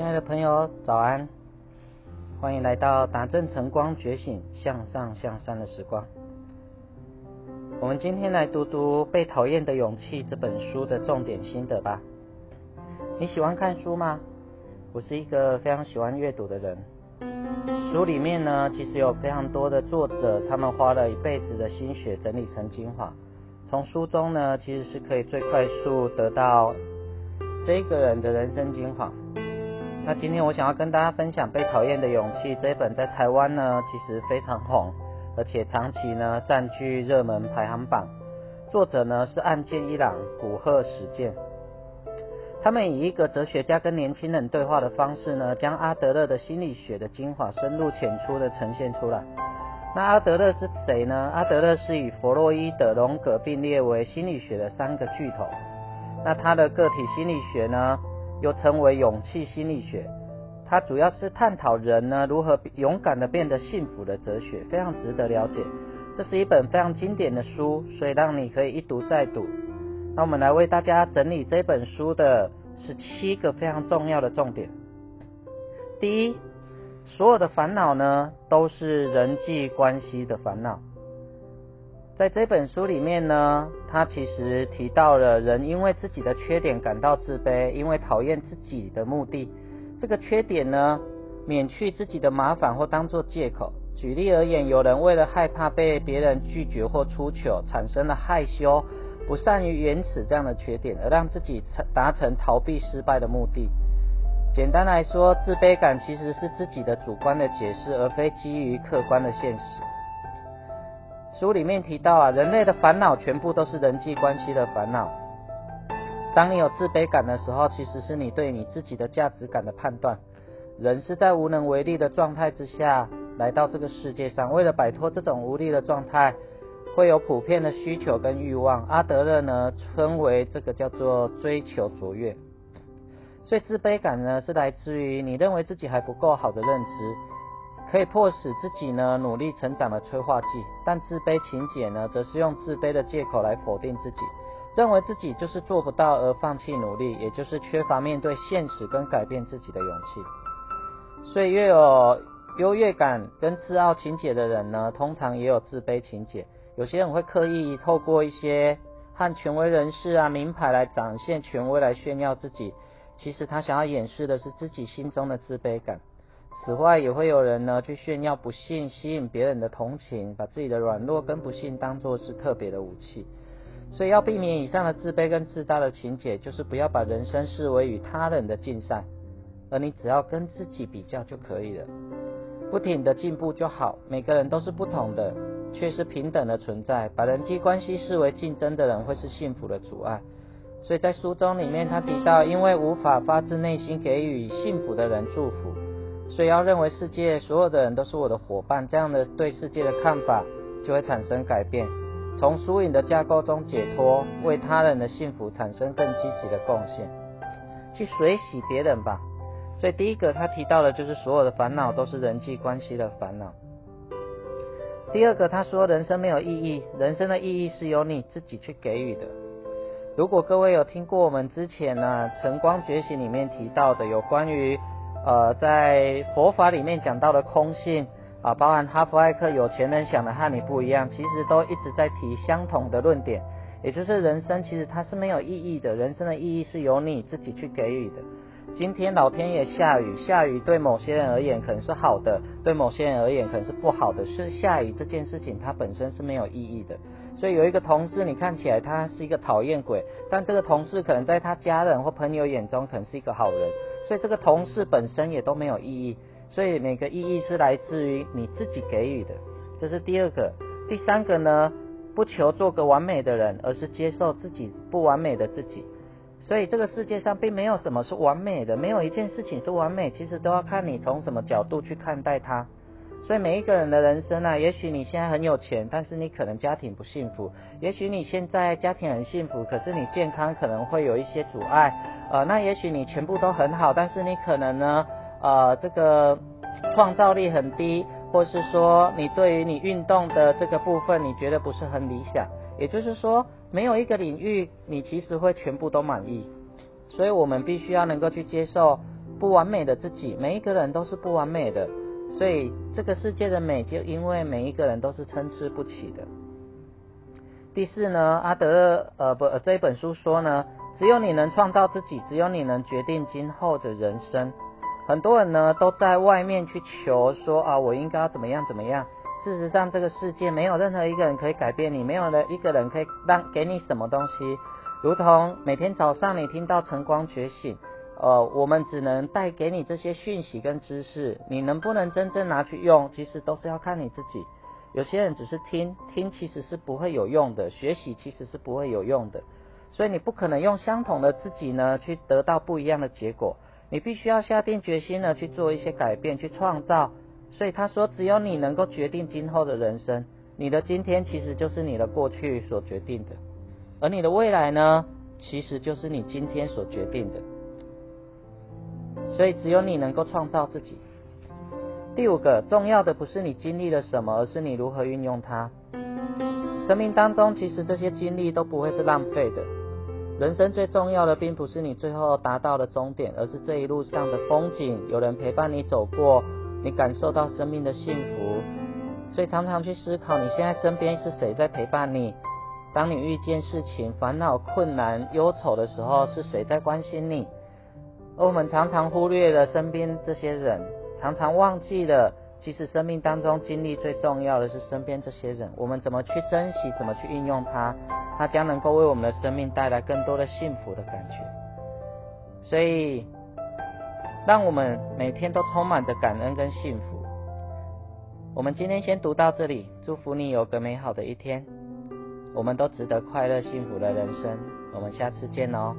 亲爱的朋友，早安！欢迎来到达正晨光觉醒向上向善的时光。我们今天来读读《被讨厌的勇气》这本书的重点心得吧。你喜欢看书吗？我是一个非常喜欢阅读的人。书里面呢，其实有非常多的作者，他们花了一辈子的心血整理成精华。从书中呢，其实是可以最快速得到这个人的人生精华。那今天我想要跟大家分享《被讨厌的勇气》这一本，在台湾呢其实非常红，而且长期呢占据热门排行榜。作者呢是岸见一郎、古贺史健。他们以一个哲学家跟年轻人对话的方式呢，将阿德勒的心理学的精华深入浅出的呈现出来。那阿德勒是谁呢？阿德勒是与弗洛伊德、荣格并列为心理学的三个巨头。那他的个体心理学呢？又称为勇气心理学，它主要是探讨人呢如何勇敢的变得幸福的哲学，非常值得了解。这是一本非常经典的书，所以让你可以一读再读。那我们来为大家整理这本书的是七个非常重要的重点。第一，所有的烦恼呢都是人际关系的烦恼。在这本书里面呢，他其实提到了人因为自己的缺点感到自卑，因为讨厌自己的目的，这个缺点呢，免去自己的麻烦或当做借口。举例而言，有人为了害怕被别人拒绝或出糗，产生了害羞、不善于言辞这样的缺点，而让自己达成逃避失败的目的。简单来说，自卑感其实是自己的主观的解释，而非基于客观的现实。书里面提到啊，人类的烦恼全部都是人际关系的烦恼。当你有自卑感的时候，其实是你对你自己的价值感的判断。人是在无能为力的状态之下来到这个世界上，为了摆脱这种无力的状态，会有普遍的需求跟欲望。阿德勒呢称为这个叫做追求卓越。所以自卑感呢是来自于你认为自己还不够好的认知。可以迫使自己呢努力成长的催化剂，但自卑情节呢，则是用自卑的借口来否定自己，认为自己就是做不到而放弃努力，也就是缺乏面对现实跟改变自己的勇气。所以，越有优越感跟自傲情节的人呢，通常也有自卑情节。有些人会刻意透过一些和权威人士啊、名牌来展现权威，来炫耀自己。其实他想要掩饰的是自己心中的自卑感。此外，也会有人呢去炫耀不幸，吸引别人的同情，把自己的软弱跟不幸当作是特别的武器。所以要避免以上的自卑跟自大的情节，就是不要把人生视为与他人的竞赛，而你只要跟自己比较就可以了，不停的进步就好。每个人都是不同的，却是平等的存在。把人际关系视为竞争的人，会是幸福的阻碍。所以在书中里面，他提到，因为无法发自内心给予幸福的人祝福。所以要认为世界所有的人都是我的伙伴，这样的对世界的看法就会产生改变，从输赢的架构中解脱，为他人的幸福产生更积极的贡献，去随喜别人吧。所以第一个他提到的就是所有的烦恼都是人际关系的烦恼。第二个他说人生没有意义，人生的意义是由你自己去给予的。如果各位有听过我们之前呢晨光觉醒里面提到的有关于。呃，在佛法里面讲到的空性啊，包含哈佛艾克有钱人想的和你不一样，其实都一直在提相同的论点，也就是人生其实它是没有意义的，人生的意义是由你自己去给予的。今天老天爷下雨，下雨对某些人而言可能是好的，对某些人而言可能是不好的，是下雨这件事情它本身是没有意义的。所以有一个同事，你看起来他是一个讨厌鬼，但这个同事可能在他家人或朋友眼中可能是一个好人。所以这个同事本身也都没有意义，所以每个意义是来自于你自己给予的，这是第二个。第三个呢，不求做个完美的人，而是接受自己不完美的自己。所以这个世界上并没有什么是完美的，没有一件事情是完美，其实都要看你从什么角度去看待它。所以每一个人的人生啊，也许你现在很有钱，但是你可能家庭不幸福；也许你现在家庭很幸福，可是你健康可能会有一些阻碍。呃，那也许你全部都很好，但是你可能呢，呃，这个创造力很低，或是说你对于你运动的这个部分，你觉得不是很理想。也就是说，没有一个领域你其实会全部都满意。所以我们必须要能够去接受不完美的自己，每一个人都是不完美的，所以这个世界的美就因为每一个人都是参差不齐的。第四呢，阿德呃不这一本书说呢，只有你能创造自己，只有你能决定今后的人生。很多人呢都在外面去求说啊，我应该要怎么样怎么样。事实上，这个世界没有任何一个人可以改变你，没有人一个人可以让给你什么东西。如同每天早上你听到晨光觉醒，呃，我们只能带给你这些讯息跟知识，你能不能真正拿去用，其实都是要看你自己。有些人只是听听，其实是不会有用的；学习其实是不会有用的。所以你不可能用相同的自己呢，去得到不一样的结果。你必须要下定决心呢，去做一些改变，去创造。所以他说，只有你能够决定今后的人生。你的今天其实就是你的过去所决定的。而你的未来呢，其实就是你今天所决定的。所以只有你能够创造自己。第五个重要的不是你经历了什么，而是你如何运用它。生命当中，其实这些经历都不会是浪费的。人生最重要的，并不是你最后达到的终点，而是这一路上的风景，有人陪伴你走过，你感受到生命的幸福。所以常常去思考，你现在身边是谁在陪伴你？当你遇见事情、烦恼、困难、忧愁的时候，是谁在关心你？而我们常常忽略了身边这些人，常常忘记了，其实生命当中经历最重要的是身边这些人。我们怎么去珍惜，怎么去运用它，它将能够为我们的生命带来更多的幸福的感觉。所以，让我们每天都充满着感恩跟幸福。我们今天先读到这里，祝福你有个美好的一天。我们都值得快乐幸福的人生，我们下次见哦。